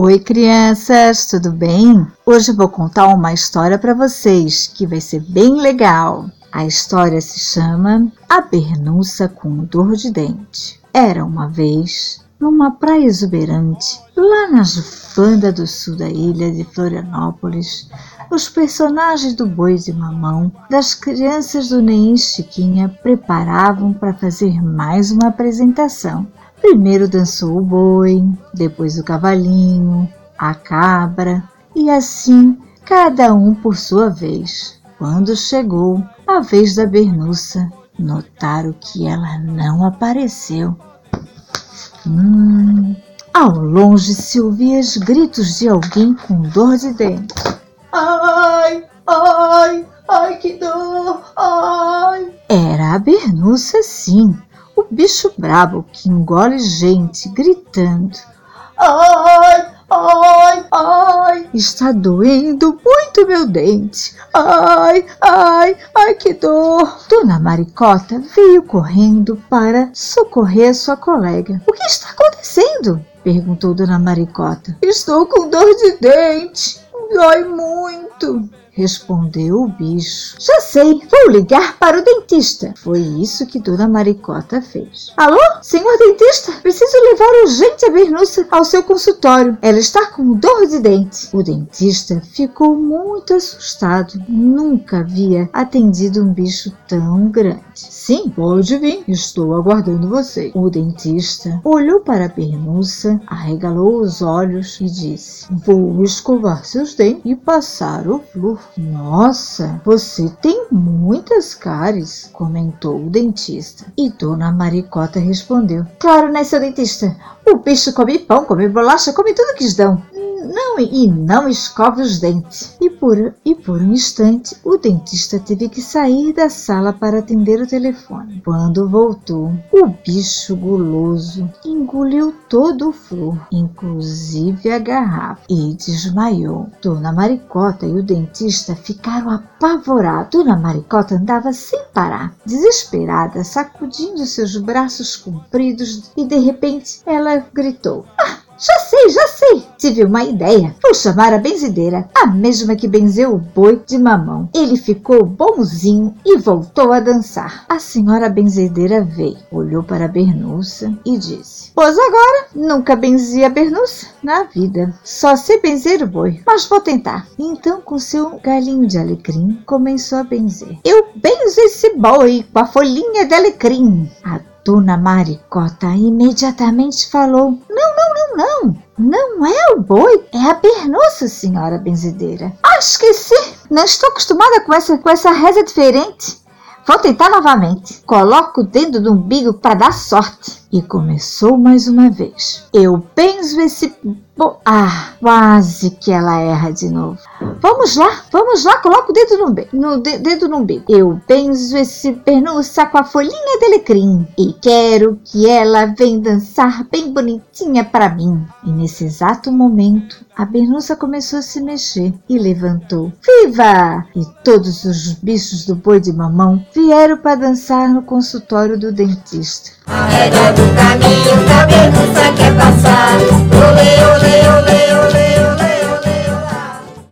Oi, crianças, tudo bem? Hoje vou contar uma história para vocês que vai ser bem legal. A história se chama A Bernuça com Dor de Dente. Era uma vez, numa praia exuberante, lá na Jufanda do sul da ilha de Florianópolis, os personagens do Boi de Mamão, das crianças do Neim Chiquinha preparavam para fazer mais uma apresentação. Primeiro dançou o boi, depois o cavalinho, a cabra e assim cada um por sua vez. Quando chegou a vez da Bernuça, notaram que ela não apareceu. Hum, ao longe se ouvia os gritos de alguém com dor de dente. Ai, ai, ai, que dor, ai. Era a Bernuça, sim bicho brabo que engole gente gritando. Ai, ai, ai. Está doendo muito meu dente. Ai, ai, ai, que dor. Dona Maricota veio correndo para socorrer sua colega. O que está acontecendo? perguntou Dona Maricota. Estou com dor de dente. Dói muito respondeu o bicho. Já sei, vou ligar para o dentista. Foi isso que Dona Maricota fez. Alô, senhor dentista? Preciso levar urgente a Bernuça ao seu consultório. Ela está com dor de dente. O dentista ficou muito assustado. Nunca havia atendido um bicho tão grande. Sim, pode vir. Estou aguardando você. O dentista olhou para a Bernuça, arregalou os olhos e disse: Vou escovar seus dentes e passar nossa, você tem muitas cáries, comentou o dentista. E Dona Maricota respondeu: Claro, né, seu dentista? O bicho come pão, come bolacha, come tudo que dão. Não, e não escove os dentes. E por, e por um instante, o dentista teve que sair da sala para atender o telefone. Quando voltou, o bicho guloso engoliu todo o flor, inclusive a garrafa, e desmaiou. Dona Maricota e o dentista ficaram apavorados. Dona Maricota andava sem parar, desesperada, sacudindo seus braços compridos, e de repente ela gritou: Ah! Já sei, já sei. Tive uma ideia. Vou chamar a benzideira, a mesma que benzeu o boi de mamão. Ele ficou bonzinho e voltou a dançar. A senhora benzedeira veio, olhou para a Bernuça e disse: Pois agora, nunca benzi a Bernuça na vida. Só sei benzer o boi, mas vou tentar. Então, com seu galinho de alecrim, começou a benzer. Eu benzo esse boi com a folhinha de alecrim. A Dona Maricota imediatamente falou: Não, não, é o boi, é a pernossa, senhora benzedeira. Ah, esqueci. Não estou acostumada com essa, com essa reza diferente. Vou tentar novamente. Coloco o dedo no umbigo para dar sorte. E começou mais uma vez. Eu penso esse. Ah, quase que ela erra de novo. Vamos lá, vamos lá, coloca o dedo no, no de, dedo no umbigo. Eu benzo esse pernuça com a folhinha de alecrim e quero que ela venha dançar bem bonitinha para mim. E nesse exato momento, a pernuça começou a se mexer e levantou. Viva! E todos os bichos do boi de mamão vieram para dançar no consultório do dentista. Regra do caminho a pernuça quer passar. Olê, olê, olê, olê.